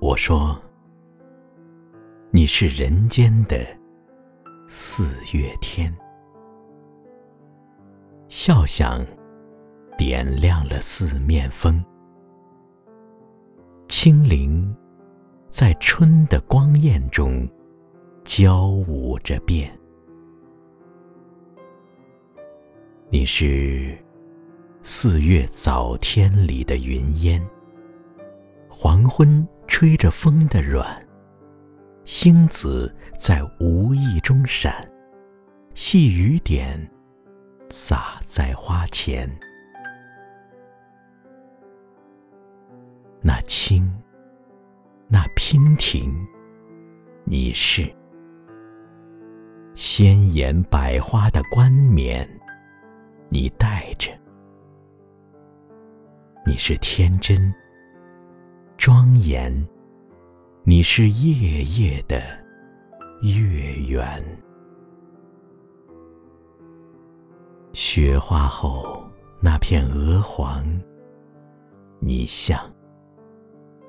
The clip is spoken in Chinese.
我说，你是人间的四月天，笑响点亮了四面风，清灵在春的光艳中交舞着变。你是四月早天里的云烟，黄昏。吹着风的软，星子在无意中闪，细雨点洒在花前。那青，那蜻蜓，你是鲜艳百花的冠冕，你戴着，你是天真。庄严，你是夜夜的月圆。雪花后那片鹅黄，你像